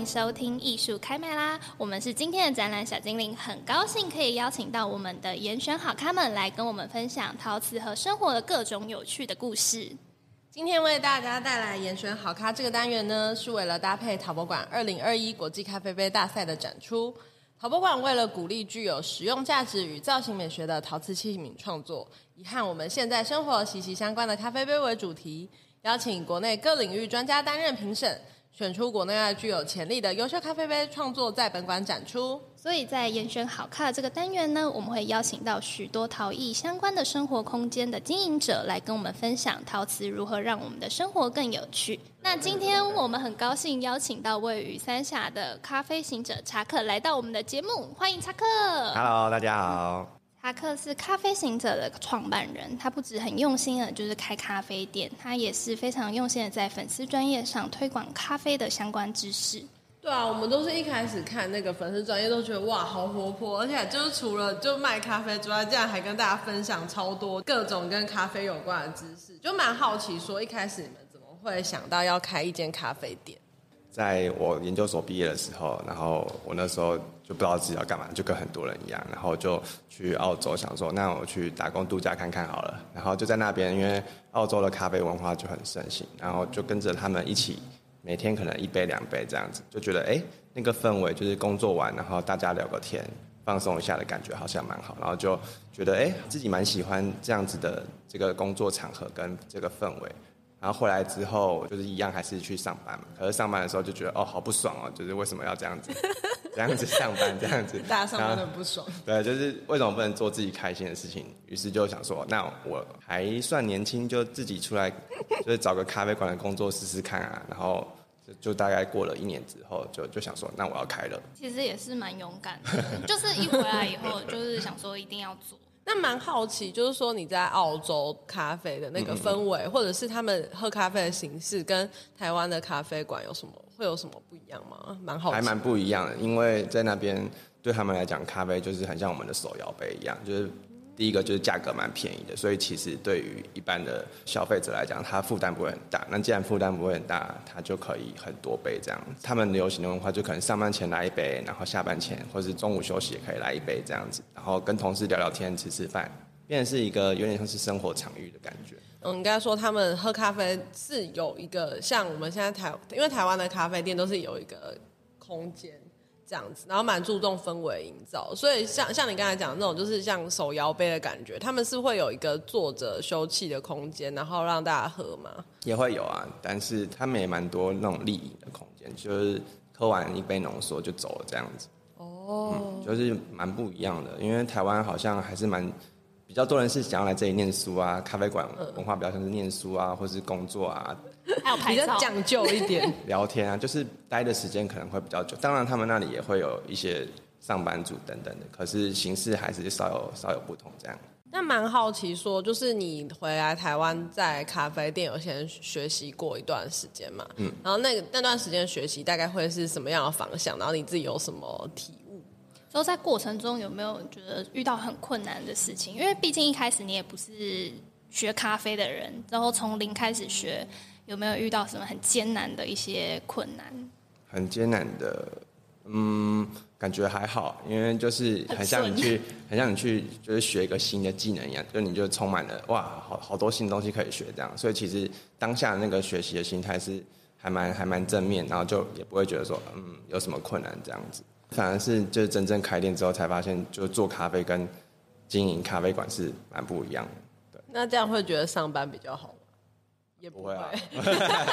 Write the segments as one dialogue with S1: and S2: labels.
S1: 迎收听艺术开麦啦！我们是今天的展览小精灵，很高兴可以邀请到我们的严选好咖们来跟我们分享陶瓷和生活的各种有趣的故事。
S2: 今天为大家带来严选好咖这个单元呢，是为了搭配陶博馆二零二一国际咖啡杯大赛的展出。陶博馆为了鼓励具有实用价值与造型美学的陶瓷器皿创作，以和我们现在生活息息相关的咖啡杯为主题，邀请国内各领域专家担任评审。选出国内外具有潜力的优秀咖啡杯创作，在本馆展出。
S1: 所以在严选好咖这个单元呢，我们会邀请到许多陶艺相关的生活空间的经营者来跟我们分享陶瓷如何让我们的生活更有趣。那今天我们很高兴邀请到位于三峡的咖啡行者查克来到我们的节目，欢迎查克。
S3: Hello，大家好。
S1: 查克是咖啡行者的创办人，他不止很用心的，就是开咖啡店，他也是非常用心的在粉丝专业上推广咖啡的相关知识。
S2: 对啊，我们都是一开始看那个粉丝专业都觉得哇，好活泼，而且就是除了就卖咖啡之外，竟然还跟大家分享超多各种跟咖啡有关的知识，就蛮好奇说一开始你们怎么会想到要开一间咖啡店？
S3: 在我研究所毕业的时候，然后我那时候就不知道自己要干嘛，就跟很多人一样，然后就去澳洲想说，那我去打工度假看看好了。然后就在那边，因为澳洲的咖啡文化就很盛行，然后就跟着他们一起，每天可能一杯两杯这样子，就觉得哎，那个氛围就是工作完，然后大家聊个天，放松一下的感觉好像蛮好，然后就觉得哎，自己蛮喜欢这样子的这个工作场合跟这个氛围。然后回来之后，就是一样还是去上班嘛。可是上班的时候就觉得哦，好不爽哦，就是为什么要这样子，这样子上班，这样子，
S2: 大家上班都很不爽。
S3: 对，就是为什么不能做自己开心的事情？于是就想说，那我还算年轻，就自己出来，就是找个咖啡馆的工作试试看啊。然后就就大概过了一年之后，就就想说，那我要开了。
S1: 其实也是蛮勇敢的，就是一回来以后，就是想说一定要做。
S2: 那蛮好奇，就是说你在澳洲咖啡的那个氛围，或者是他们喝咖啡的形式，跟台湾的咖啡馆有什么会有什么不一样吗？蛮好奇，
S3: 还蛮不一样的，因为在那边对他们来讲，咖啡就是很像我们的手摇杯一样，就是。第一个就是价格蛮便宜的，所以其实对于一般的消费者来讲，他负担不会很大。那既然负担不会很大，他就可以很多杯这样。他们流行的文化就可能上班前来一杯，然后下班前或是中午休息也可以来一杯这样子，然后跟同事聊聊天、吃吃饭，变成是一个有点像是生活场域的感觉。
S2: 嗯，应该说他们喝咖啡是有一个像我们现在台，因为台湾的咖啡店都是有一个空间。这样子，然后蛮注重氛围营造，所以像像你刚才讲的那种，就是像手摇杯的感觉，他们是会有一个坐着休憩的空间，然后让大家喝吗？
S3: 也会有啊，但是他们也蛮多那种立饮的空间，就是喝完一杯浓缩就走了这样子。哦、嗯，就是蛮不一样的，因为台湾好像还是蛮。比较多人是想要来这里念书啊，咖啡馆文化比较像是念书啊，或是工作啊，
S1: 还有拍照，
S2: 比较讲究一点，
S3: 聊天啊，就是待的时间可能会比较久。当然，他们那里也会有一些上班族等等的，可是形式还是稍有稍有不同这样。
S2: 那蛮好奇说，就是你回来台湾在咖啡店有先学习过一段时间嘛？嗯，然后那个那段时间学习大概会是什么样的方向？然后你自己有什么体？
S1: 都在过程中有没有觉得遇到很困难的事情？因为毕竟一开始你也不是学咖啡的人，然后从零开始学，有没有遇到什么很艰难的一些困难？
S3: 很艰难的，嗯，感觉还好，因为就是很像你去，很 像你去，就是学一个新的技能一样，就你就充满了哇，好好多新东西可以学这样。所以其实当下那个学习的心态是还蛮还蛮正面，然后就也不会觉得说嗯有什么困难这样子。反而是就是真正开店之后才发现，就做咖啡跟经营咖啡馆是蛮不一样的。对，
S2: 那这样会觉得上班比较好吗？也不会。不会啊、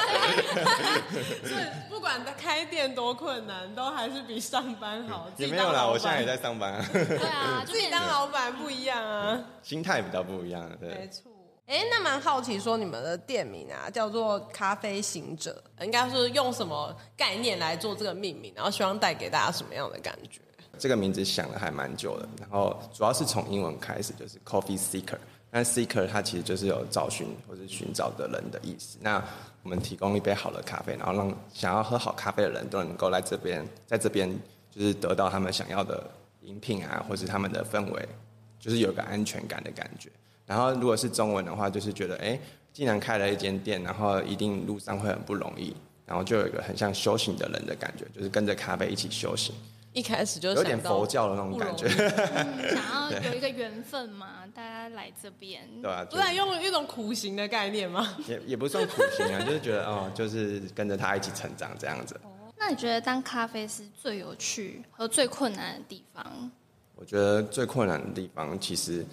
S2: 所以不管他开店多困难，都还是比上班好。
S3: 也没有啦，我现在也在上班啊。
S1: 对啊，
S2: 自己当老板不一样啊，
S3: 心态比较不一样。对，
S2: 没错。哎，那蛮好奇，说你们的店名啊，叫做咖啡行者，应该是用什么概念来做这个命名？然后希望带给大家什么样的感觉？
S3: 这个名字想了还蛮久的，然后主要是从英文开始，就是 Coffee Seeker。那 Seeker 它其实就是有找寻或者寻找的人的意思。那我们提供一杯好的咖啡，然后让想要喝好咖啡的人都能够来这边，在这边就是得到他们想要的饮品啊，或是他们的氛围，就是有个安全感的感觉。然后，如果是中文的话，就是觉得，哎，既然开了一间店，然后一定路上会很不容易，然后就有一个很像修行的人的感觉，就是跟着咖啡一起修行。
S2: 一开始就
S3: 有点佛教的那种感觉，
S1: 嗯、想要 有一个缘分嘛，大家来这边，
S3: 对啊，
S2: 不然用一种苦行的概念吗？
S3: 也也不算苦行啊，就是觉得哦，就是跟着他一起成长这样子。
S1: 哦，那你觉得当咖啡师最有趣和最困难的地方？
S3: 我觉得最困难的地方其实。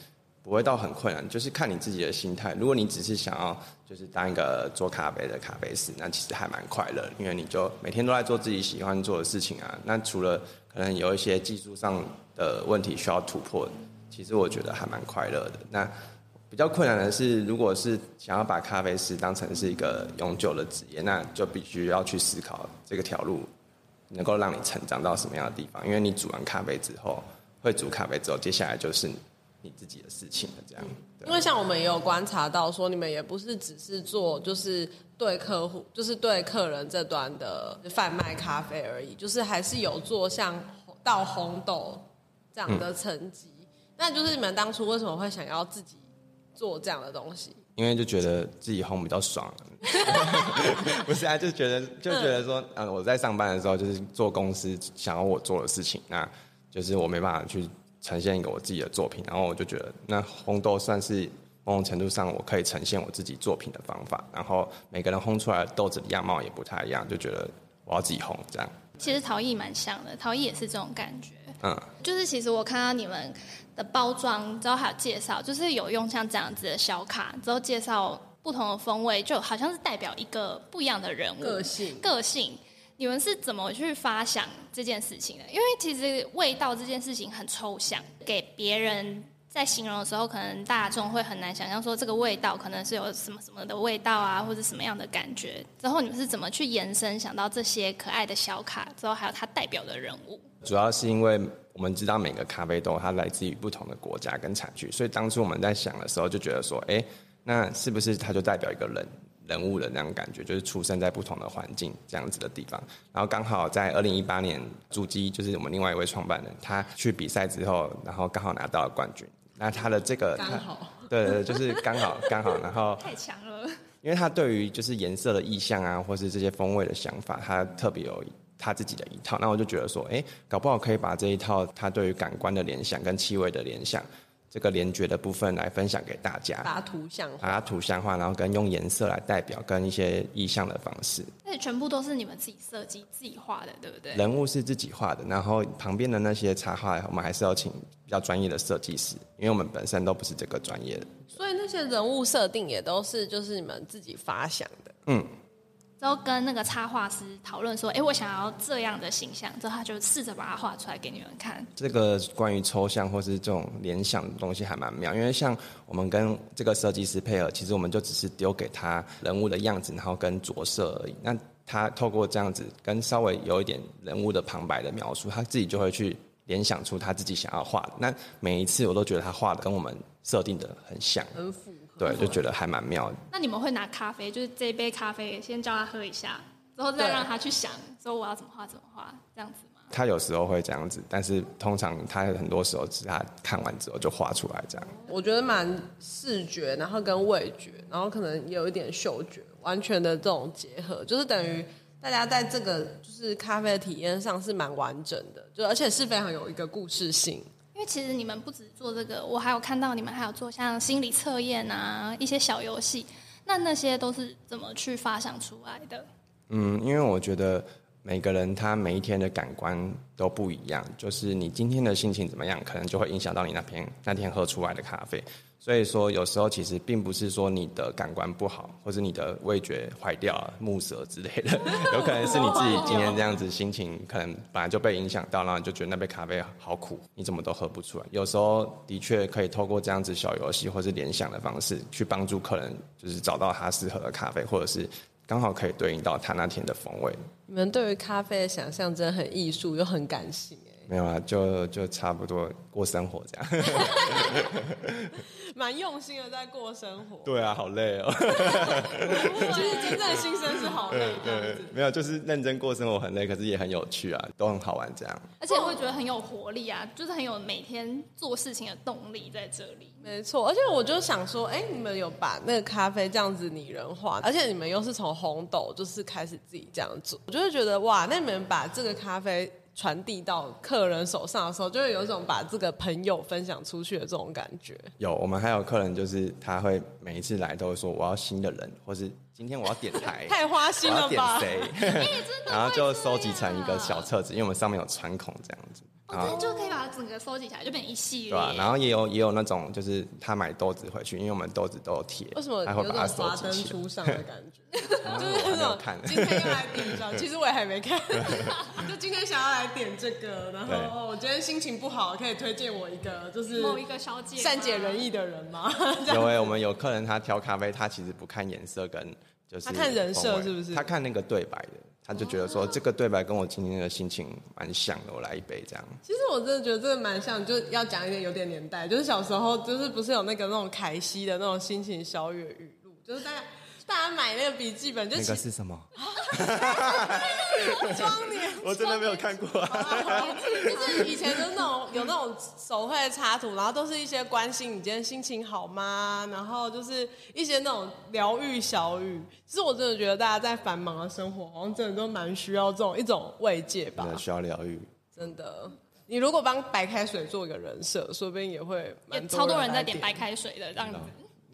S3: 不会到很困难，就是看你自己的心态。如果你只是想要就是当一个做咖啡的咖啡师，那其实还蛮快乐，因为你就每天都在做自己喜欢做的事情啊。那除了可能有一些技术上的问题需要突破，其实我觉得还蛮快乐的。那比较困难的是，如果是想要把咖啡师当成是一个永久的职业，那就必须要去思考这个条路能够让你成长到什么样的地方。因为你煮完咖啡之后，会煮咖啡之后，接下来就是你。自己的事情了这样，
S2: 因为像我们也有观察到，说你们也不是只是做，就是对客户，就是对客人这端的贩卖咖啡而已，就是还是有做像到红豆这样的层级。那、嗯、就是你们当初为什么会想要自己做这样的东西？
S3: 因为就觉得自己烘比较爽，不是啊，就觉得就觉得说，嗯，我在上班的时候就是做公司想要我做的事情，那就是我没办法去。呈现一个我自己的作品，然后我就觉得那烘豆算是某种程度上我可以呈现我自己作品的方法。然后每个人烘出来的豆子的样貌也不太一样，就觉得我要自己烘这样。
S1: 其实陶艺蛮像的，陶艺也是这种感觉。
S3: 嗯，
S1: 就是其实我看到你们的包装之后还有介绍，就是有用像这样子的小卡之后介绍不同的风味，就好像是代表一个不一样的人物
S2: 个性
S1: 个性。你们是怎么去发想这件事情的？因为其实味道这件事情很抽象，给别人在形容的时候，可能大众会很难想象说这个味道可能是有什么什么的味道啊，或者什么样的感觉。之后你们是怎么去延伸想到这些可爱的小卡？之后还有它代表的人物？
S3: 主要是因为我们知道每个咖啡豆它来自于不同的国家跟产区，所以当初我们在想的时候就觉得说，哎，那是不是它就代表一个人？人物的那种感觉，就是出生在不同的环境这样子的地方。然后刚好在二零一八年，主机就是我们另外一位创办人，他去比赛之后，然后刚好拿到了冠军。那他的这个
S2: 刚好，
S3: 对对，就是刚好 刚好。然后
S1: 太强了，
S3: 因为他对于就是颜色的意象啊，或是这些风味的想法，他特别有他自己的一套。那我就觉得说，哎，搞不好可以把这一套他对于感官的联想跟气味的联想。这个联觉的部分来分享给大家，
S2: 把它图像化，
S3: 把它图像化，然后跟用颜色来代表，跟一些意象的方式。
S1: 那全部都是你们自己设计、自己画的，对不对？
S3: 人物是自己画的，然后旁边的那些插画，我们还是要请比较专业的设计师，因为我们本身都不是这个专业的。
S2: 所以那些人物设定也都是就是你们自己发想的，
S3: 嗯。
S1: 都跟那个插画师讨论说：“哎，我想要这样的形象。”之后他就试着把它画出来给你们看。这
S3: 个关于抽象或是这种联想的东西还蛮妙，因为像我们跟这个设计师配合，其实我们就只是丢给他人物的样子，然后跟着色而已。那他透过这样子跟稍微有一点人物的旁白的描述，他自己就会去联想出他自己想要画的。那每一次我都觉得他画的跟我们设定的很像，
S2: 很符。
S3: 对，就觉得还蛮妙的。
S1: 那你们会拿咖啡，就是这一杯咖啡，先叫他喝一下，之后再让他去想，说我要怎么画怎么画，这样子吗？
S3: 他有时候会这样子，但是通常他很多时候是他看完之后就画出来这样。
S2: 我觉得蛮视觉，然后跟味觉，然后可能有一点嗅觉，完全的这种结合，就是等于大家在这个就是咖啡的体验上是蛮完整的，就而且是非常有一个故事性。
S1: 其实你们不止做这个，我还有看到你们还有做像心理测验啊，一些小游戏，那那些都是怎么去发想出来的？
S3: 嗯，因为我觉得每个人他每一天的感官都不一样，就是你今天的心情怎么样，可能就会影响到你那天那天喝出来的咖啡。所以说，有时候其实并不是说你的感官不好，或者你的味觉坏掉了、木舌之类的，有可能是你自己今天这样子心情，可能本来就被影响到，然后你就觉得那杯咖啡好苦，你怎么都喝不出来。有时候的确可以透过这样子小游戏或是联想的方式，去帮助客人，就是找到他适合的咖啡，或者是刚好可以对应到他那天的风味。
S2: 你们对于咖啡的想象真的很艺术又很感性。
S3: 没有啊，就就差不多过生活这样。
S2: 蛮用心的在过生活。
S3: 对啊，好累哦。
S2: 就是真正的心声是好累这样子。
S3: 没有，就是认真过生活很累，可是也很有趣啊，都很好玩这样。
S1: 而且会觉得很有活力啊，就是很有每天做事情的动力在这里。
S2: 没错，而且我就想说，哎，你们有把那个咖啡这样子拟人化，而且你们又是从红豆就是开始自己这样做，我就会觉得哇，那你们把这个咖啡。传递到客人手上的时候，就会有一种把这个朋友分享出去的这种感觉。
S3: 有，我们还有客人，就是他会每一次来都会说我要新的人，或是今天我要点台，
S2: 太花心了吧？
S3: 我要点谁？然后就收集成一个小册子，因为我们上面有穿孔这样子。
S1: 然后就可以把它整个收集起来，就变成一系列。
S3: 对啊，然后也有也有那种，就是他买豆子回去，因为我们豆子都有贴，
S2: 为什么
S3: 他会把它收
S2: 华灯初上的感觉？
S3: 就是那种
S2: 今天要来点上，其实我也还没看，就今天想要来点这个，然后我今天心情不好，可以推荐我一个，就是
S1: 某一个小姐
S2: 善解人意的人吗？
S3: 有哎，我们有客人他挑咖啡，他其实不看颜色跟就是
S2: 他看人设是不是？
S3: 他看那个对白的。他就觉得说这个对白跟我今天的心情蛮像的，我来一杯这样。
S2: 其实我真的觉得这个蛮像，就要讲一点有点年代，就是小时候就是不是有那个那种凯西的那种心情小语语录，就是大家大家买那个笔记本就，
S3: 那个是什
S2: 么？
S3: 我真的没有看过啊。
S2: 就是以前就那种有那种手绘插图，然后都是一些关心你今天心情好吗？然后就是一些那种疗愈小语。其实我真的觉得大家在繁忙的生活，好像真的都蛮需要这种一种慰藉吧。
S3: 需要疗愈。
S2: 真的，你如果帮白开水做一个人设，说不定也会也
S1: 超多人在点白开水的这样子。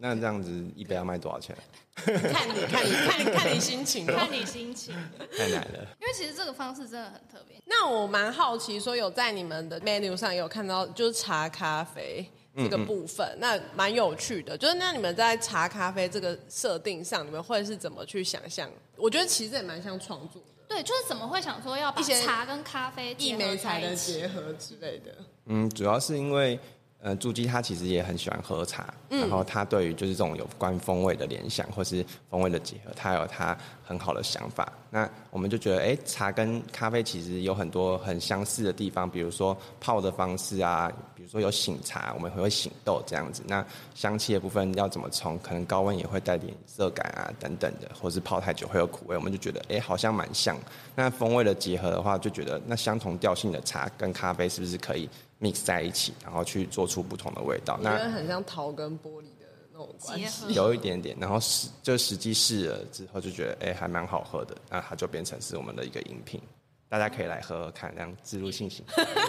S3: 那这样子一杯要卖多少钱？
S2: 看你看你看你看你心情，
S1: 看你心情，
S3: 太难了。
S1: 因为其实这个方式真的很特别。
S2: 那我蛮好奇，说有在你们的 menu 上有看到，就是茶咖啡这个部分，嗯嗯那蛮有趣的。就是那你们在茶咖啡这个设定上，你们会是怎么去想象？我觉得其实也蛮像创作的。
S1: 对，就是怎么会想说要把茶跟咖啡
S2: 一美材的结合之类的。
S3: 嗯，主要是因为。呃，朱基他其实也很喜欢喝茶，嗯、然后他对于就是这种有关风味的联想或是风味的结合，他有他很好的想法。那我们就觉得，哎，茶跟咖啡其实有很多很相似的地方，比如说泡的方式啊，比如说有醒茶，我们会会醒豆这样子。那香气的部分要怎么冲？可能高温也会带点涩感啊等等的，或是泡太久会有苦味。我们就觉得，哎，好像蛮像。那风味的结合的话，就觉得那相同调性的茶跟咖啡是不是可以？mix 在一起，然后去做出不同的味道。
S2: 那很像陶跟玻璃的那种关系，
S3: 有一点点。然后实就实际试了之后，就觉得哎，还蛮好喝的。那它就变成是我们的一个饮品，大家可以来喝喝看，这样自入信心。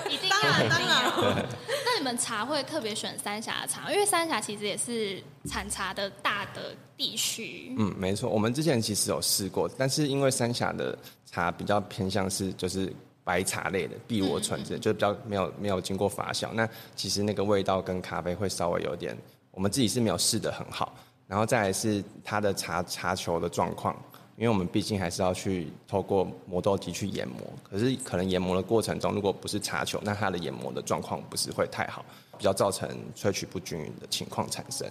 S1: 一定要，当然。那你们茶会特别选三峡的茶，因为三峡其实也是产茶的大的地区。
S3: 嗯，没错。我们之前其实有试过，但是因为三峡的茶比较偏向是就是。白茶类的碧螺春之类，就比较没有没有经过发酵。那其实那个味道跟咖啡会稍微有点，我们自己是没有试的很好。然后再来是它的茶茶球的状况，因为我们毕竟还是要去透过磨豆机去研磨。可是可能研磨的过程中，如果不是茶球，那它的研磨的状况不是会太好，比较造成萃取不均匀的情况产生。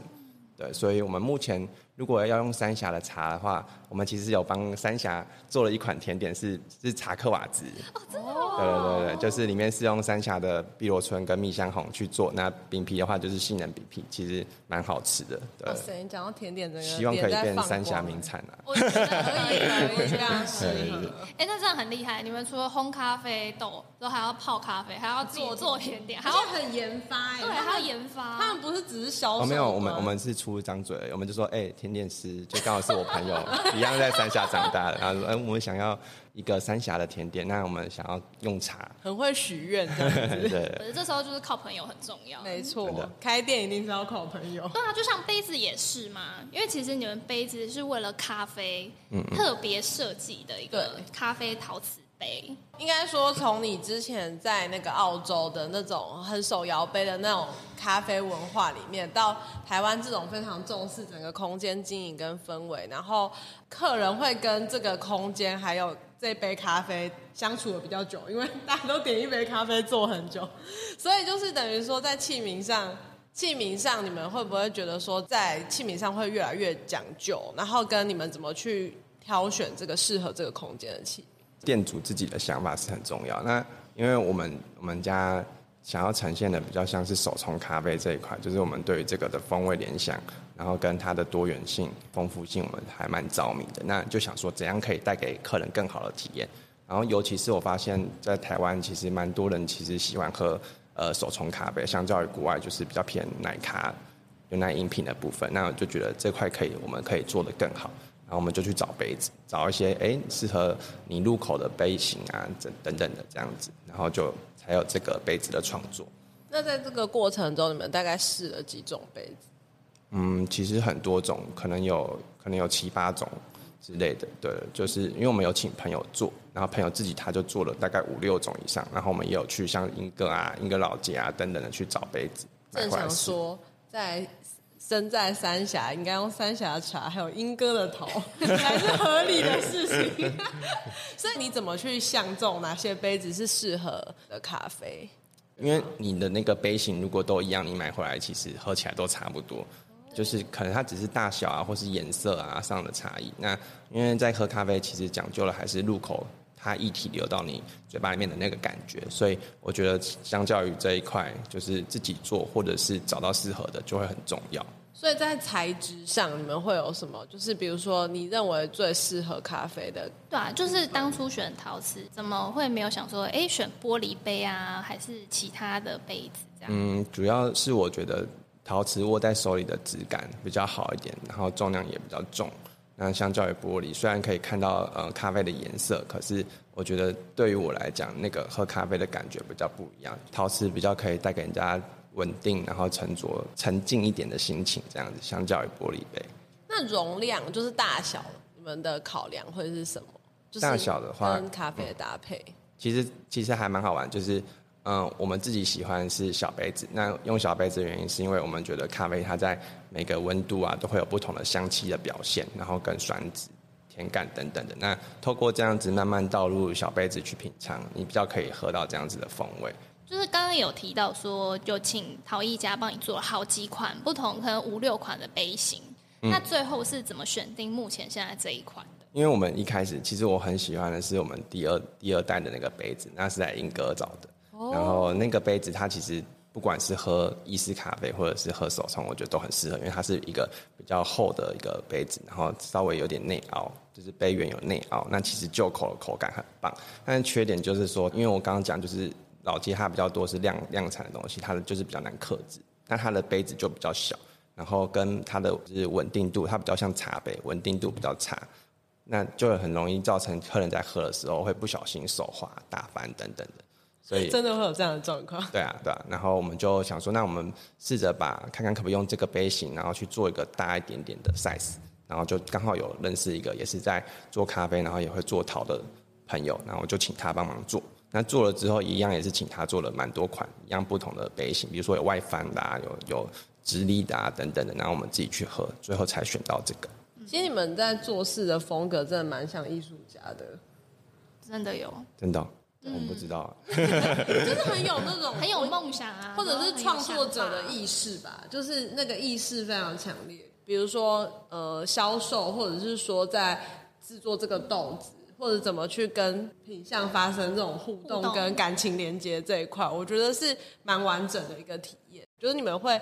S3: 对，所以我们目前。如果要用三峡的茶的话，我们其实有帮三峡做了一款甜点是，是是茶克瓦兹。哦，真的哦？对对对对，就是里面是用三峡的碧螺春跟蜜香红去做。那饼皮的话就是杏仁饼皮，其实蛮好吃的。对。哇
S2: 塞，你讲到甜点这个，
S3: 希望可以变三峡名产啊！
S1: 我觉得可以，可以这样子。哎，那这样很厉害。你们除了烘咖啡豆，都还要泡咖啡，还要做做甜点，还要
S2: 很研发。
S1: 对，还要研发。
S2: 他们不是只是销售？
S3: 没有，我们我们是出一张嘴，我们就说，哎，甜。点师就刚好是我朋友，一样在三峡长大的。他说：“哎，我们想要一个三峡的甜点，那我们想要用茶，
S2: 很会许愿，这样子。
S3: 对，
S1: 可是这时候就是靠朋友很重要。
S2: 没错，开店一定是要靠朋友。
S1: 对啊，就像杯子也是嘛，因为其实你们杯子是为了咖啡特别设计的一个咖啡陶瓷。”
S2: 应该说，从你之前在那个澳洲的那种很手摇杯的那种咖啡文化里面，到台湾这种非常重视整个空间经营跟氛围，然后客人会跟这个空间还有这杯咖啡相处的比较久，因为大家都点一杯咖啡坐很久，所以就是等于说在器皿上，器皿上你们会不会觉得说在器皿上会越来越讲究，然后跟你们怎么去挑选这个适合这个空间的器？
S3: 店主自己的想法是很重要。那因为我们我们家想要呈现的比较像是手冲咖啡这一块，就是我们对于这个的风味联想，然后跟它的多元性、丰富性，我们还蛮着迷的。那就想说，怎样可以带给客人更好的体验？然后，尤其是我发现，在台湾其实蛮多人其实喜欢喝呃手冲咖啡，相较于国外就是比较偏奶咖、有奶饮品的部分。那我就觉得这块可以，我们可以做得更好。然后我们就去找杯子，找一些哎适合你入口的杯型啊，等等等的这样子，然后就才有这个杯子的创作。
S2: 那在这个过程中，你们大概试了几种杯子？
S3: 嗯，其实很多种，可能有可能有七八种之类的。对，就是因为我们有请朋友做，然后朋友自己他就做了大概五六种以上，然后我们也有去像英哥啊、英哥老街啊等等的去找杯子。
S2: 正常说在。身在三峡，应该用三峡茶，还有莺歌的头，才是合理的事情。所以你怎么去相中哪些杯子是适合的咖啡？
S3: 因为你的那个杯型如果都一样，你买回来其实喝起来都差不多，就是可能它只是大小啊，或是颜色啊上的差异。那因为在喝咖啡，其实讲究的还是入口它一体流到你嘴巴里面的那个感觉。所以我觉得相较于这一块，就是自己做或者是找到适合的，就会很重要。
S2: 所以在材质上，你们会有什么？就是比如说，你认为最适合咖啡的？
S1: 对啊，就是当初选陶瓷，怎么会没有想说，哎，选玻璃杯啊，还是其他的杯子这样？
S3: 嗯，主要是我觉得陶瓷握在手里的质感比较好一点，然后重量也比较重。那相较于玻璃，虽然可以看到呃咖啡的颜色，可是我觉得对于我来讲，那个喝咖啡的感觉比较不一样。陶瓷比较可以带给人家。稳定，然后沉着、沉静一点的心情，这样子，相较于玻璃杯。
S2: 那容量就是大小，你们的考量会是什么？就是
S3: 大小的话，
S2: 跟咖啡的搭配。
S3: 嗯、其实其实还蛮好玩，就是嗯、呃，我们自己喜欢是小杯子。那用小杯子的原因，是因为我们觉得咖啡它在每个温度啊，都会有不同的香气的表现，然后跟酸质、甜感等等的。那透过这样子慢慢倒入小杯子去品尝，你比较可以喝到这样子的风味。
S1: 就是刚刚有提到说，就请陶艺家帮你做了好几款不同，可能五六款的杯型。嗯、那最后是怎么选定目前现在这一款的？
S3: 因为我们一开始其实我很喜欢的是我们第二第二代的那个杯子，那是在莺歌找的。哦、然后那个杯子它其实不管是喝意式咖啡或者是喝手冲，我觉得都很适合，因为它是一个比较厚的一个杯子，然后稍微有点内凹，就是杯缘有内凹。那其实就口的口感很棒，但是缺点就是说，因为我刚刚讲就是。老街它比较多是量量产的东西，它的就是比较难克制，那它的杯子就比较小，然后跟它的就是稳定度，它比较像茶杯，稳定度比较差，那就很容易造成客人在喝的时候会不小心手滑、打翻等等的，所以
S2: 真的会有这样的状况。
S3: 对啊，对啊，然后我们就想说，那我们试着把看看可不可以用这个杯型，然后去做一个大一点点的 size，然后就刚好有认识一个也是在做咖啡，然后也会做陶的朋友，然后我就请他帮忙做。那做了之后，一样也是请他做了蛮多款一样不同的杯型，比如说有外翻的啊，有有直立的啊等等的，然后我们自己去喝，最后才选到这个。
S2: 其实你们在做事的风格真的蛮像艺术家的，
S1: 真的有，
S3: 真的、哦，嗯、我不知道、啊，
S2: 就是很有那种
S1: 很有梦想啊，
S2: 或者是创作者的意识吧，就是那个意识非常强烈。比如说呃销售，或者是说在制作这个豆子。或者怎么去跟品相发生这种互动跟感情连接这一块，我觉得是蛮完整的一个体验。就是你们会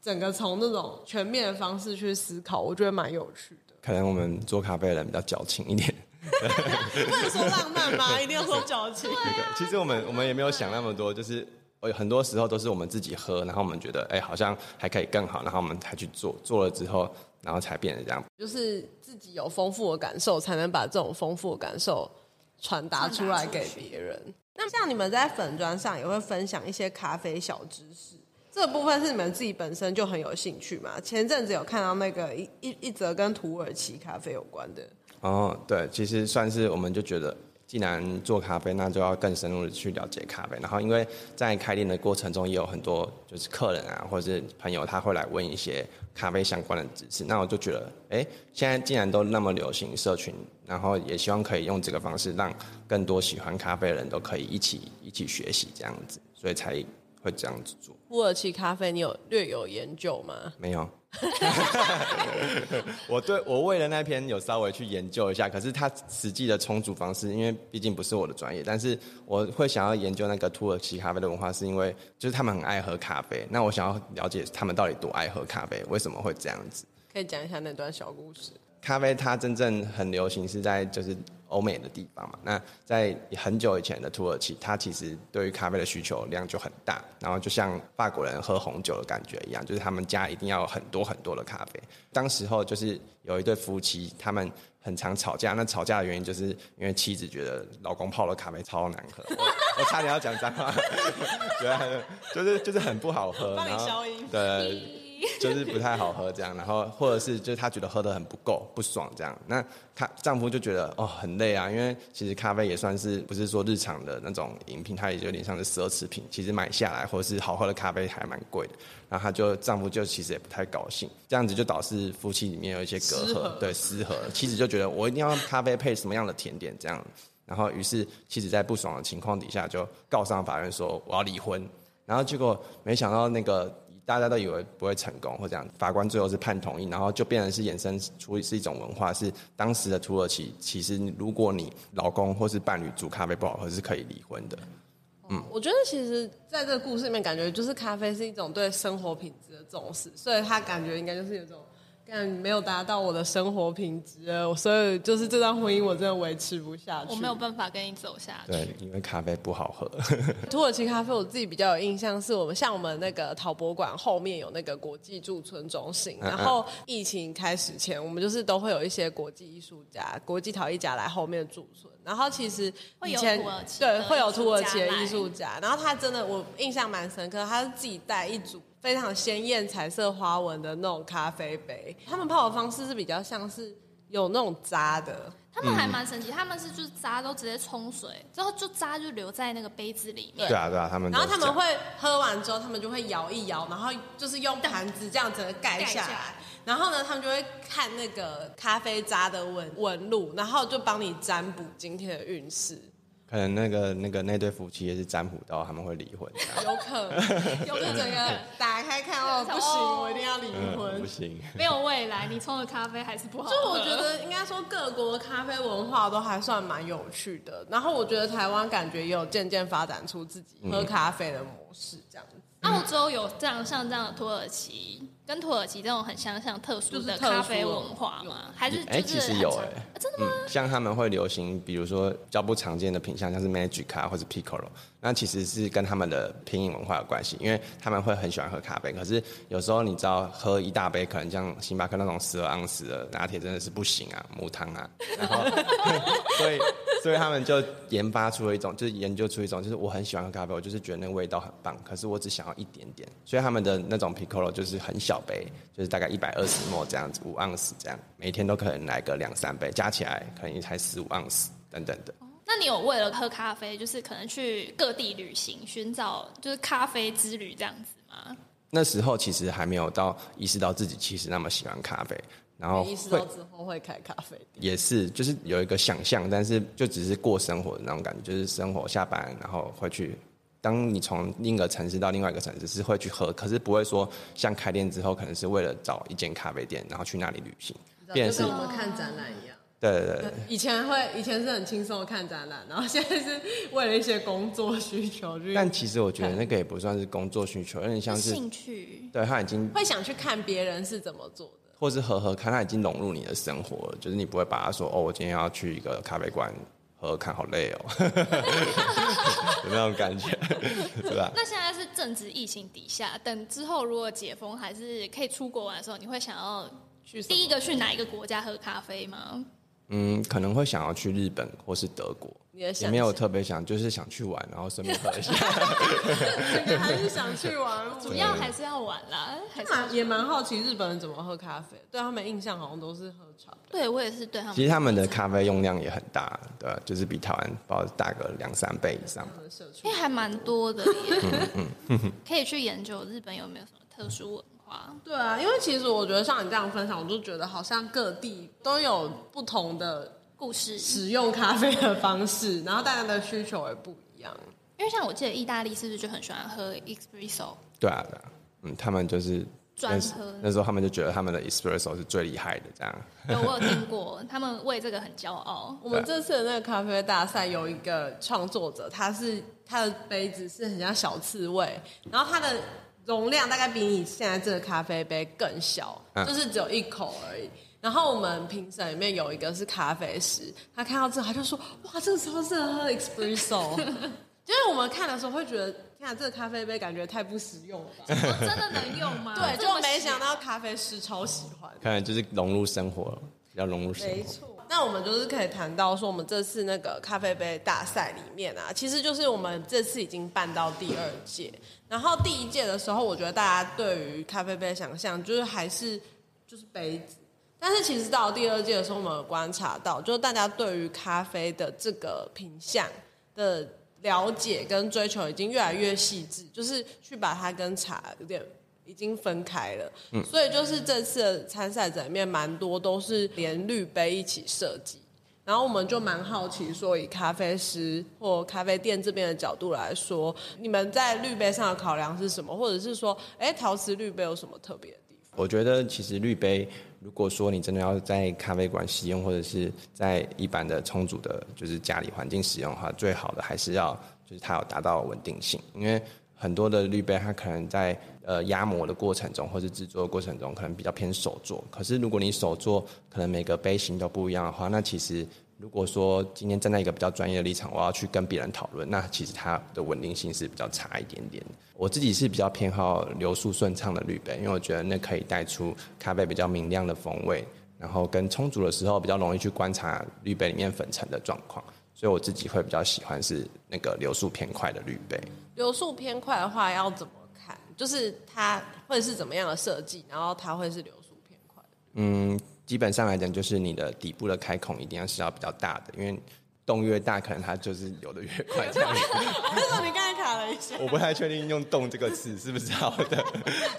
S2: 整个从那种全面的方式去思考，我觉得蛮有趣的。
S3: 可能我们做咖啡的人比较矫情一点，
S2: 不能说浪漫吗？一定要说矫情。
S3: 其实我们我们也没有想那么多，就是很多时候都是我们自己喝，然后我们觉得哎好像还可以更好，然后我们才去做，做了之后。然后才变成这样，就是
S2: 自己有丰富的感受，才能把这种丰富的感受传达出来给别人。那像你们在粉砖上也会分享一些咖啡小知识，这部分是你们自己本身就很有兴趣嘛？前阵子有看到那个一一一则跟土耳其咖啡有关的。
S3: 哦，对，其实算是我们就觉得。既然做咖啡，那就要更深入的去了解咖啡。然后，因为在开店的过程中，也有很多就是客人啊，或者是朋友，他会来问一些咖啡相关的知识。那我就觉得，哎，现在既然都那么流行社群，然后也希望可以用这个方式，让更多喜欢咖啡的人都可以一起一起学习这样子，所以才会这样子做。
S2: 土耳其咖啡，你有略有研究吗？
S3: 没有。我对我为了那篇有稍微去研究一下，可是它实际的冲煮方式，因为毕竟不是我的专业，但是我会想要研究那个土耳其咖啡的文化，是因为就是他们很爱喝咖啡，那我想要了解他们到底多爱喝咖啡，为什么会这样子？
S2: 可以讲一下那段小故事。
S3: 咖啡它真正很流行是在就是欧美的地方嘛，那在很久以前的土耳其，它其实对于咖啡的需求量就很大，然后就像法国人喝红酒的感觉一样，就是他们家一定要有很多很多的咖啡。当时候就是有一对夫妻，他们很常吵架，那吵架的原因就是因为妻子觉得老公泡的咖啡超难喝，我，我差点要讲脏话，觉得就是就是很不好喝，
S2: 帮你消音，
S3: 对。就是不太好喝这样，然后或者是就是她觉得喝的很不够不爽这样，那她丈夫就觉得哦很累啊，因为其实咖啡也算是不是说日常的那种饮品，它也有点像是奢侈品，其实买下来或者是好喝的咖啡还蛮贵的，然后她就丈夫就其实也不太高兴，这样子就导致夫妻里面有一些隔阂，对失和，妻子就觉得我一定要咖啡配什么样的甜点这样，然后于是妻子在不爽的情况底下就告上法院说我要离婚，然后结果没想到那个。大家都以为不会成功，或这样，法官最后是判同意，然后就变成是衍生出是一种文化，是当时的土耳其，其实如果你老公或是伴侣煮咖啡不好喝，是可以离婚的。
S2: 嗯，我觉得其实在这个故事里面，感觉就是咖啡是一种对生活品质的重视，所以他感觉应该就是有种。但没有达到我的生活品质，所以就是这段婚姻我真的维持不下去。
S1: 我没有办法跟你走下去。
S3: 对，因为咖啡不好喝。
S2: 土耳其咖啡我自己比较有印象，是我们像我们那个陶博馆后面有那个国际驻村中心，然后疫情开始前，我们就是都会有一些国际艺术家、国际陶艺家来后面驻村。然后其实以前对会有土耳其的艺术家，然后他真的我印象蛮深刻，他是自己带一组。非常鲜艳彩色花纹的那种咖啡杯，他们泡的方式是比较像是有那种渣的，
S1: 他们还蛮神奇，他们是就是渣都直接冲水，之后就渣就留在那个杯子里面。
S3: 对啊对啊，他们。
S2: 然后他们会喝完之后，他们就会摇一摇，然后就是用盘子这样子盖下来，下来然后呢，他们就会看那个咖啡渣的纹纹路，然后就帮你占卜今天的运势。
S3: 可能那个那个那对夫妻也是占卜到他们会离婚，
S2: 有可能，有可能。整 个打开看哦，不行，我一定要离婚，
S3: 嗯，不行，
S1: 没有未来，你冲的咖啡还是不好。
S2: 就我觉得应该说各国的咖啡文化都还算蛮有趣的，然后我觉得台湾感觉也有渐渐发展出自己喝咖啡的模式这样子。
S1: 嗯、澳洲有这样像这样的土耳其。跟土耳其这种很相像特殊的咖啡文化吗？还是哎、欸，
S3: 其实有哎、欸
S1: 啊，真的吗、
S3: 嗯？像他们会流行，比如说较不常见的品相，像是 Magic 卡或者 Piccolo，那其实是跟他们的品饮文化有关系，因为他们会很喜欢喝咖啡。可是有时候你知道，喝一大杯，可能像星巴克那种十二盎司的拿铁真的是不行啊，母汤啊。然后，所以所以他们就研发出了一种，就是研究出一种，就是我很喜欢喝咖啡，我就是觉得那个味道很棒，可是我只想要一点点。所以他们的那种 Piccolo 就是很小。杯就是大概一百二十 ml 这样子，五盎司这样，每天都可能来个两三杯，加起来可能才十五盎司等等的。
S1: 那你有为了喝咖啡，就是可能去各地旅行，寻找就是咖啡之旅这样子吗？
S3: 那时候其实还没有到意识到自己其实那么喜欢咖啡，然后
S2: 意识到之后会开咖啡店，
S3: 也是就是有一个想象，但是就只是过生活的那种感觉，就是生活下班然后会去。当你从另一个城市到另外一个城市，是会去喝，可是不会说像开店之后，可能是为了找一间咖啡店，然后去那里旅行。
S2: 变成是我们看展览一样。
S3: 对对对，
S2: 以前会，以前是很轻松的看展览，然后现在是为了一些工作需求。
S3: 但其实我觉得那个也不算是工作需求，有点像是
S1: 兴趣。
S3: 对，他已经
S2: 会想去看别人是怎么做的，
S3: 或是喝喝看，他已经融入你的生活了，就是你不会把它说哦，我今天要去一个咖啡馆。喝看好累哦，有那种感觉，对吧？
S1: 那现在是正值疫情底下，等之后如果解封还是可以出国玩的时候，你会想要去第一个去哪一个国家喝咖啡吗？
S3: 嗯，可能会想要去日本或是德国。也没有特别想，就是想去玩，然后顺便喝一下。
S2: 还是想去玩，
S1: 主要还是要玩啦。还蛮
S2: 也蛮好奇日本人怎么喝咖啡，对他们印象好像都是喝茶。
S1: 对我也是对他们。
S3: 其实他们的咖啡用量也很大，对，就是比台湾包大个两三倍以上。
S1: 因为还蛮多的耶。嗯嗯。可以去研究日本有没有什么特殊文化。
S2: 对啊，因为其实我觉得像你这样分享，我就觉得好像各地都有不同的。
S1: 故事
S2: 使用咖啡的方式，然后大家的需求也不一样。
S1: 因为像我记得意大利是不是就很喜欢喝 espresso？
S3: 对啊，对啊，嗯，他们就是
S1: 专喝。
S3: 那时候他们就觉得他们的 espresso 是最厉害的，这样。
S1: 有我有听过，他们为这个很骄傲。
S2: 我们这次的那个咖啡大赛有一个创作者，他是他的杯子是很像小刺猬，然后他的容量大概比你现在这个咖啡杯更小，嗯、就是只有一口而已。然后我们评审里面有一个是咖啡师，他看到这他就说：“哇，这个超适合喝 espresso。”就是我们看的时候会觉得，天啊，这个咖啡杯感觉太不实用了吧？
S1: 真的能用吗？
S2: 对，就没想到咖啡师超喜欢。
S3: 看来就是融入生活，要融入生活。没错。
S2: 那我们就是可以谈到说，我们这次那个咖啡杯大赛里面啊，其实就是我们这次已经办到第二届。然后第一届的时候，我觉得大家对于咖啡杯的想象就是还是就是杯子。但是其实到第二届的时候，我们有观察到，就是大家对于咖啡的这个品相的了解跟追求已经越来越细致，就是去把它跟茶有点已经分开了。嗯，所以就是这次的参赛者里面蛮多都是连滤杯一起设计。然后我们就蛮好奇，说以咖啡师或咖啡店这边的角度来说，你们在滤杯上的考量是什么？或者是说，哎，陶瓷滤杯有什么特别的地方？
S3: 我觉得其实滤杯。如果说你真的要在咖啡馆使用，或者是在一般的充足的，就是家里环境使用的话，最好的还是要就是它有达到稳定性，因为很多的滤杯它可能在呃压模的过程中，或是制作的过程中，可能比较偏手作。可是如果你手作可能每个杯型都不一样的话，那其实。如果说今天站在一个比较专业的立场，我要去跟别人讨论，那其实它的稳定性是比较差一点点。我自己是比较偏好流速顺畅的滤杯，因为我觉得那可以带出咖啡比较明亮的风味，然后跟充足的时候比较容易去观察滤杯里面粉尘的状况，所以我自己会比较喜欢是那个流速偏快的滤杯。
S2: 流速偏快的话要怎么看？就是它会是怎么样的设计，然后它会是流速偏快的？
S3: 嗯。基本上来讲，就是你的底部的开孔一定要是要比较大的，因为洞越大，可能它就是流的越快。这样子。
S2: 为什么你刚才卡了一下？
S3: 我不太确定用“洞”这个词是不是好的，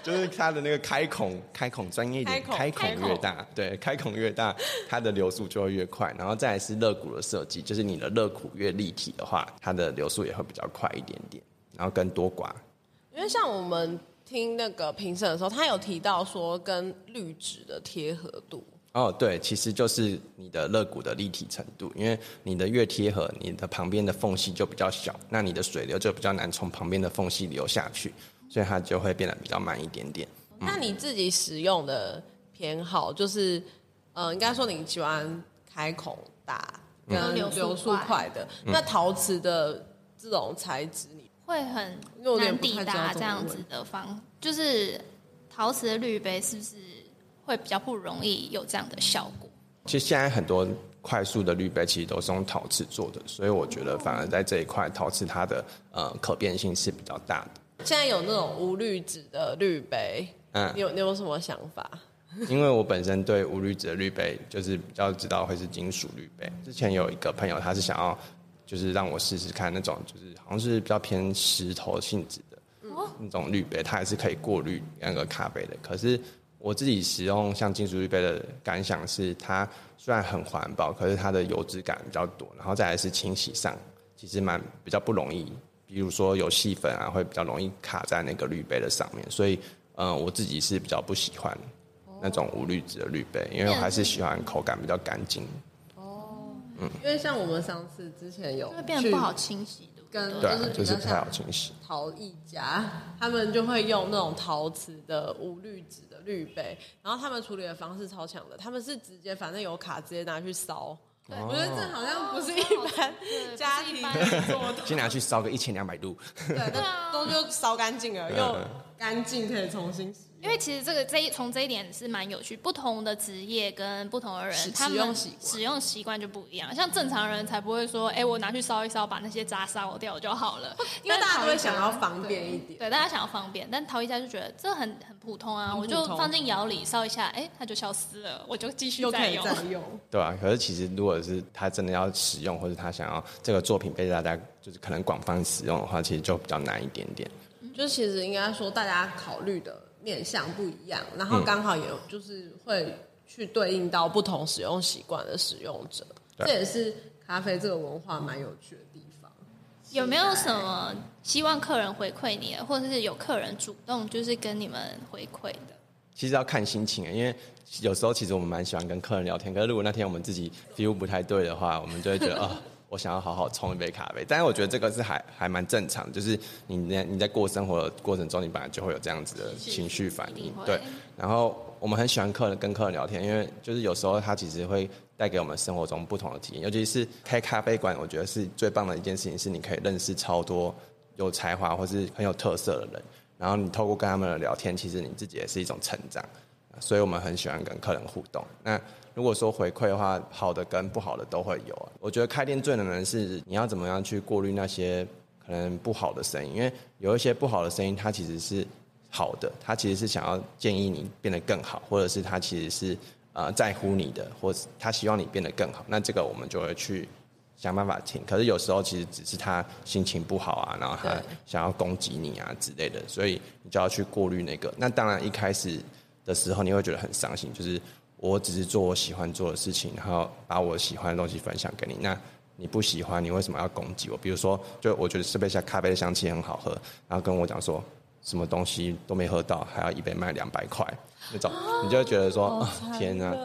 S3: 就是它的那个开孔，开孔专业一点，开孔，越大，对，开孔越大，它的流速就会越快。然后再来是肋骨的设计，就是你的肋骨越立体的话，它的流速也会比较快一点点，然后跟多寡。
S2: 因为像我们听那个评审的时候，他有提到说跟滤纸的贴合度。
S3: 哦，对，其实就是你的肋骨的立体程度，因为你的越贴合，你的旁边的缝隙就比较小，那你的水流就比较难从旁边的缝隙流下去，所以它就会变得比较慢一点点。
S2: 嗯、那你自己使用的偏好就是，呃，应该说你喜欢开孔大跟流速快的，嗯、那陶瓷的这种材质你
S1: 会很难抵达这样子的方，就是陶瓷的滤杯是不是？会比较不容易有这样的效果。
S3: 其实现在很多快速的滤杯其实都是用陶瓷做的，所以我觉得反而在这一块，陶瓷它的呃可变性是比较大的。
S2: 现在有那种无滤纸的滤杯，嗯，你有你有什么想法？
S3: 因为我本身对无滤纸的滤杯就是比较知道会是金属滤杯。之前有一个朋友他是想要就是让我试试看那种就是好像是比较偏石头性质的那种滤杯，它也是可以过滤那个咖啡的，可是。我自己使用像金属滤杯的感想是，它虽然很环保，可是它的油脂感比较多，然后再来是清洗上其实蛮比较不容易，比如说有细粉啊，会比较容易卡在那个滤杯的上面，所以嗯、呃，我自己是比较不喜欢那种无滤纸的滤杯，因为我还是喜欢口感比较干净。
S2: 哦，嗯，因为像我们上次之前有
S1: 会变得不好清洗。
S2: 跟
S3: 对，就是不太好清洗。
S2: 陶艺家 他们就会用那种陶瓷的无滤纸的滤杯，然后他们处理的方式超强的，他们是直接反正有卡直接拿去烧。对，我觉得这好像不是一般家庭做的，
S3: 先拿去烧个一千两百度，
S2: 对，那都就烧干净了，又干净可以重新洗。
S1: 因为其实这个这一从这一点是蛮有趣，不同的职业跟不同的人，他们使用习惯就不一样。像正常人才不会说，哎，我拿去烧一烧，把那些渣烧掉就好了。
S2: 因为大家都会想要方便一点，
S1: 对，大家想要方便，但陶艺家就觉得这很很普通啊，我就放进窑里烧一下，哎，它就消失了，我就继续再用。
S2: 再 用。
S3: 对啊，可是其实如果是他真的要使用，或者他想要这个作品被大家就是可能广泛使用的话，其实就比较难一点点。
S2: 就其实应该说大家考虑的。面向不一样，然后刚好也就是会去对应到不同使用习惯的使用者，这也是咖啡这个文化蛮有趣的地方。
S1: 有没有什么希望客人回馈你的，或者是有客人主动就是跟你们回馈的？
S3: 其实要看心情，因为有时候其实我们蛮喜欢跟客人聊天，可是如果那天我们自己 feel 不太对的话，我们就会觉得哦。我想要好好冲一杯咖啡，但是我觉得这个是还还蛮正常，就是你在你在过生活的过程中，你本来就会有这样子的情绪反应，对。然后我们很喜欢客人跟客人聊天，因为就是有时候他其实会带给我们生活中不同的体验，尤其是开咖啡馆，我觉得是最棒的一件事情，是你可以认识超多有才华或是很有特色的人，然后你透过跟他们的聊天，其实你自己也是一种成长，所以我们很喜欢跟客人互动。那如果说回馈的话，好的跟不好的都会有。我觉得开店最难的是你要怎么样去过滤那些可能不好的声音，因为有一些不好的声音，它其实是好的，它其实是想要建议你变得更好，或者是他其实是呃在乎你的，或是他希望你变得更好。那这个我们就会去想办法听。可是有时候其实只是他心情不好啊，然后他想要攻击你啊之类的，所以你就要去过滤那个。那当然一开始 的时候你会觉得很伤心，就是。我只是做我喜欢做的事情，然后把我喜欢的东西分享给你。那你不喜欢，你为什么要攻击我？比如说，就我觉得这杯下咖啡的香气很好喝，然后跟我讲说什么东西都没喝到，还要一杯卖两百块那种，你就会觉得说，哦，天哪！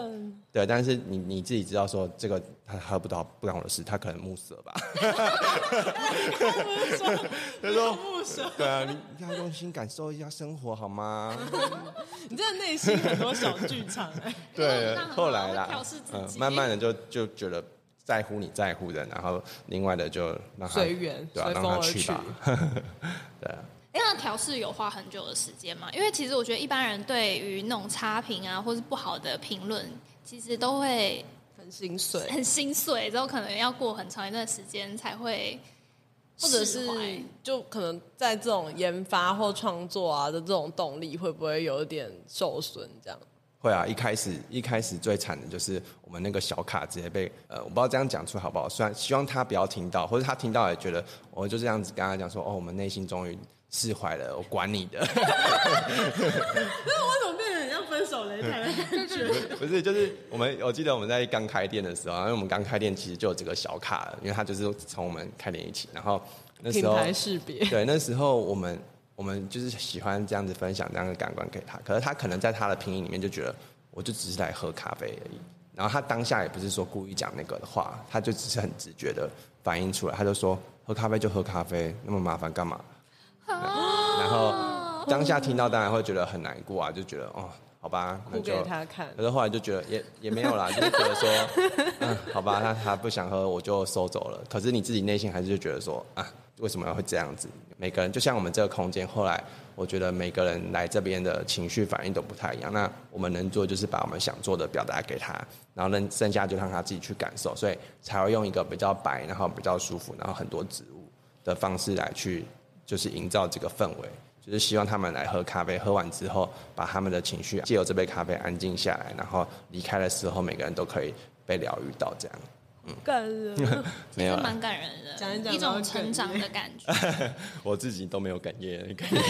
S3: 对，但是你你自己知道说这个他喝不到不关我的事，他可能目色吧。他说目色。对啊，要用心感受一下生活好吗？
S2: 你真的内心很多小剧场哎。
S3: 对，后来啦，嗯，慢慢的就就觉得在乎你在乎的，然后另外的就让他随缘，对啊，让他去吧。对啊。
S1: 哎，那调试有花很久的时间吗？因为其实我觉得一般人对于那种差评啊，或是不好的评论。其实都会
S2: 很心碎，
S1: 很心碎，之后可能要过很长一段时间才会，
S2: 或者是就可能在这种研发或创作啊的这种动力，会不会有点受损？这样
S3: 会啊，一开始一开始最惨的就是我们那个小卡直接被呃，我不知道这样讲出好不好，虽然希望他不要听到，或者他听到也觉得我就这样子跟他讲说，哦，我们内心终于释怀了，我管你的。不是，就是我们，我记得我们在刚开店的时候，因为我们刚开店其实就有这个小卡了，因为他就是从我们开店一起，然后那时候
S2: 品牌识别，
S3: 对，那时候我们我们就是喜欢这样子分享这样的感官给他，可是他可能在他的拼音里面就觉得，我就只是来喝咖啡而已，然后他当下也不是说故意讲那个的话，他就只是很直觉的反映出来，他就说喝咖啡就喝咖啡，那么麻烦干嘛？然后当下听到当然会觉得很难过啊，就觉得哦。好吧，那就。可是后来就觉得也也没有啦，就是觉得说，嗯，好吧，那他不想喝，我就收走了。可是你自己内心还是就觉得说，啊，为什么要会这样子？每个人就像我们这个空间，后来我觉得每个人来这边的情绪反应都不太一样。那我们能做就是把我们想做的表达给他，然后剩剩下就让他自己去感受，所以才会用一个比较白，然后比较舒服，然后很多植物的方式来去，就是营造这个氛围。就是希望他们来喝咖啡，喝完之后把他们的情绪借由这杯咖啡安静下来，然后离开的时候，每个人都可以被疗愈到这样。
S2: 嗯，感人，
S3: 没有，
S1: 蛮感人的，讲一讲，一种成长的感觉。
S3: 我自己都没有哽咽，哽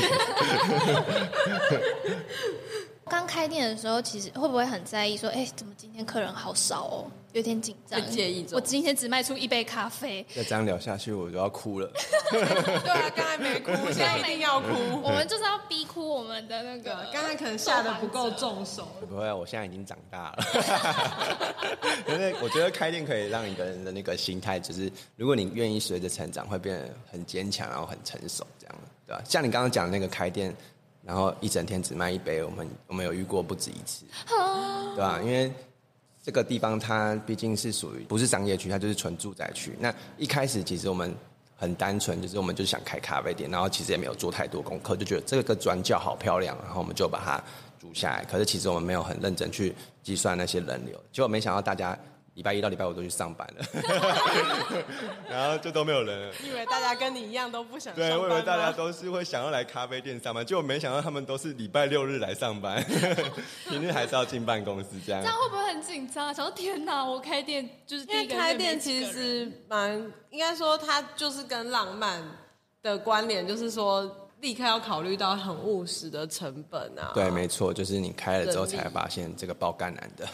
S1: 刚开店的时候，其实会不会很在意？说，哎，怎么今天客人好少哦？有点紧张。
S2: 介意。
S1: 我今天只卖出一杯咖啡。
S3: 再这样聊下去，我就要哭了。
S2: 对啊，刚才没哭，现在一定要哭。
S1: 我们就是要逼哭我们的那个。
S2: 刚才可能下得不够重手。
S3: 不会，啊我现在已经长大了。因为我觉得开店可以让一个人的那个心态，就是如果你愿意随着成长，会变得很坚强，然后很成熟，这样，对吧？像你刚刚讲的那个开店。然后一整天只卖一杯，我们我们有遇过不止一次，对吧？因为这个地方它毕竟是属于不是商业区，它就是纯住宅区。那一开始其实我们很单纯，就是我们就想开咖啡店，然后其实也没有做太多功课，就觉得这个转角好漂亮，然后我们就把它租下来。可是其实我们没有很认真去计算那些人流，结果没想到大家。礼拜一到礼拜五都去上班了，然后就都没有人了。
S2: 你以为大家跟你一样都不想上班？
S3: 对，我以为大家都是会想要来咖啡店上班，结果没想到他们都是礼拜六日来上班，平日还是要进办公室这样。
S1: 这样会不会很紧张？想说天哪，我开店就是第一个
S2: 开店，其实蛮应该说它就是跟浪漫的关联，就是说立刻要考虑到很务实的成本啊。
S3: 对，没错，就是你开了之后才发现这个爆干难的。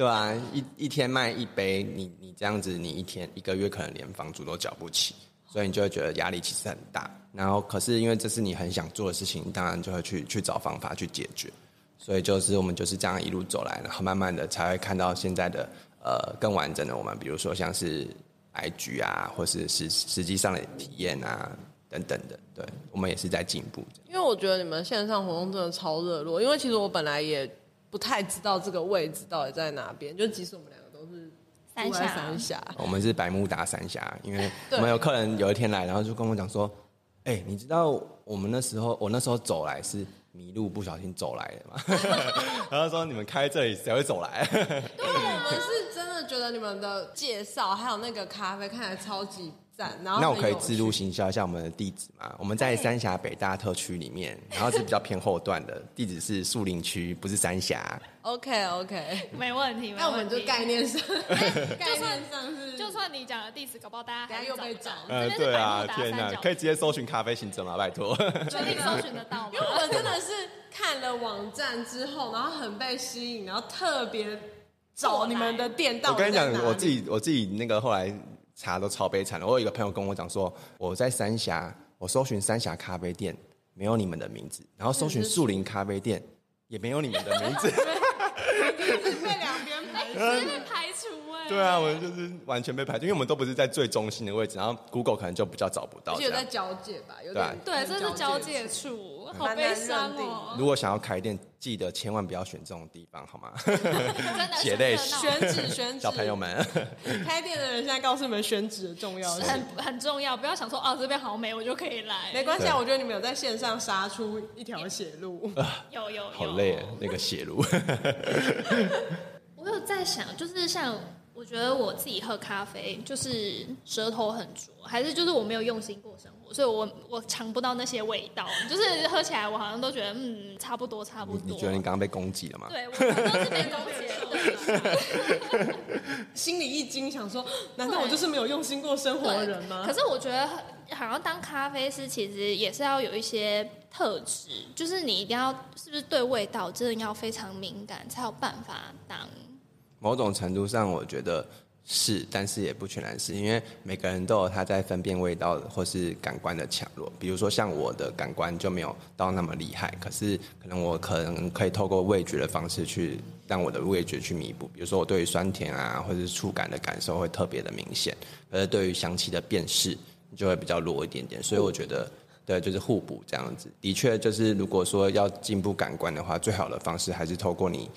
S3: 对啊，一一天卖一杯，你你这样子，你一天一个月可能连房租都缴不起。所以你就会觉得压力其实很大。然后可是因为这是你很想做的事情，当然就会去去找方法去解决。所以就是我们就是这样一路走来，然后慢慢的才会看到现在的呃更完整的我们，比如说像是 IG 啊，或是实实际上的体验啊等等的。对，我们也是在进步。
S2: 因为我觉得你们线上活动真的超热络，因为其实我本来也不太知道这个位置到底在哪边，就即使我们两个都是三峡，三峡，
S3: 我们是百慕达三峡，因为我们有客人有一天来，然后就跟我讲说，哎、欸，你知道我们那时候我那时候走来是。迷路不小心走来的嘛，然后说你们开这里谁会走来？
S2: 对，我们是真的觉得你们的介绍还有那个咖啡看起来超级。然后
S3: 那我可以自入行销一下我们的地址吗？我们在三峡北大特区里面，然后是比较偏后段的，地址是树林区，不是三峡。
S2: OK OK，
S1: 没问题。
S2: 那我们就概念上，概念上是，
S1: 就算你讲的地址，搞不好大家还
S2: 又被找。
S3: 呃，对啊，天哪，可以直接搜寻咖啡行者吗？拜托，
S1: 确定搜寻得到吗？
S2: 因为我们真的是看了网站之后，然后很被吸引，然后特别找你们的店到。
S3: 我跟你讲，我自己我自己那个后来。查都超悲惨的。我有一个朋友跟我讲说，我在三峡，我搜寻三峡咖啡店，没有你们的名字，然后搜寻树林咖啡店，也没有你们的名字。
S2: 被两边排，
S1: 直接被排。
S3: 对啊，我们就是完全被排除，因为我们都不是在最中心的位置，然后 Google 可能就比较找不到。
S2: 而且有在交界吧？有点
S1: 对，这是交界处，好悲伤哦。
S3: 如果想要开店，记得千万不要选这种地方，好吗？
S1: 血泪史，选址，选址，
S3: 小朋友们，
S2: 开店的人现在告诉你们选址的重要性，
S1: 很很重要。不要想说哦，这边好美，我就可以来。
S2: 没关系啊，我觉得你们有在线上杀出一条血路。
S1: 有有有，
S3: 好累啊，那个血路。
S1: 我有在想，就是像。我觉得我自己喝咖啡就是舌头很浊，还是就是我没有用心过生活，所以我我尝不到那些味道，就是喝起来我好像都觉得嗯差不多差不多。
S3: 你觉得你刚刚被攻击了吗？
S1: 对，我都是被攻击了。
S2: 心里一惊，想说难道我就是没有用心过生活的人吗？
S1: 可是我觉得好像当咖啡师其实也是要有一些特质，就是你一定要是不是对味道真的要非常敏感，才有办法当。
S3: 某种程度上，我觉得是，但是也不全然是，因为每个人都有他在分辨味道或是感官的强弱。比如说，像我的感官就没有到那么厉害，可是可能我可能可以透过味觉的方式去让我的味觉去弥补。比如说，我对于酸甜啊，或者是触感的感受会特别的明显，可是对于香气的辨识就会比较弱一点点。所以我觉得，对，就是互补这样子。的确，就是如果说要进步感官的话，最好的方式还是透过你。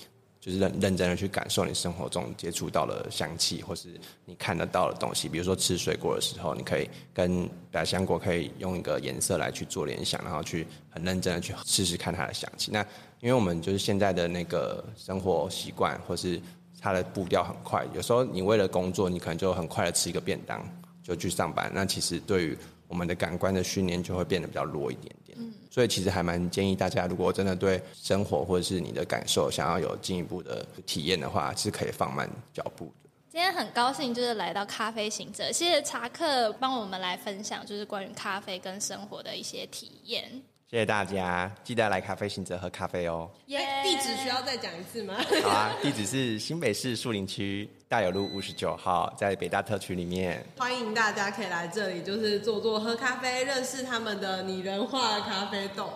S3: 就是认认真的去感受你生活中接触到的香气，或是你看得到的东西。比如说吃水果的时候，你可以跟百香果可以用一个颜色来去做联想，然后去很认真的去试试看它的香气。那因为我们就是现在的那个生活习惯，或是它的步调很快，有时候你为了工作，你可能就很快的吃一个便当就去上班。那其实对于我们的感官的训练就会变得比较弱一点点。嗯。所以其实还蛮建议大家，如果真的对生活或者是你的感受想要有进一步的体验的话，是可以放慢脚步的。
S1: 今天很高兴就是来到咖啡行者，谢谢查克帮我们来分享，就是关于咖啡跟生活的一些体验。
S3: 谢谢大家，记得来咖啡行者喝咖啡哦。
S2: 耶！Yeah! 地址需要再讲一次吗？
S3: 好啊，地址是新北市树林区大有路五十九号，在北大特区里面。
S2: 欢迎大家可以来这里，就是坐坐喝咖啡，认识他们的拟人化咖啡豆。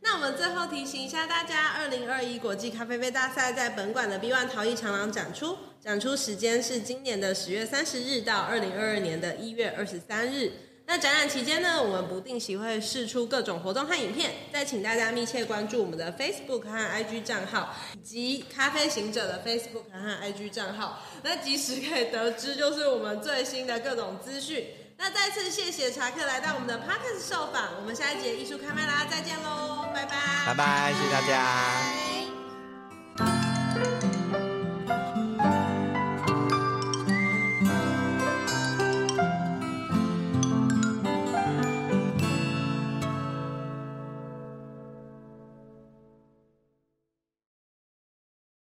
S2: 那我们最后提醒一下大家，二零二一国际咖啡杯大赛在本馆的 B One 陶艺长廊展出，展出时间是今年的十月三十日到二零二二年的一月二十三日。那展览期间呢，我们不定期会释出各种活动和影片，再请大家密切关注我们的 Facebook 和 IG 账号，以及咖啡行者的 Facebook 和 IG 账号，那及时可以得知就是我们最新的各种资讯。那再次谢谢查克来到我们的 Parkas 受访，我们下一节艺术开麦啦，再见喽，拜拜，
S3: 拜拜，谢谢大家。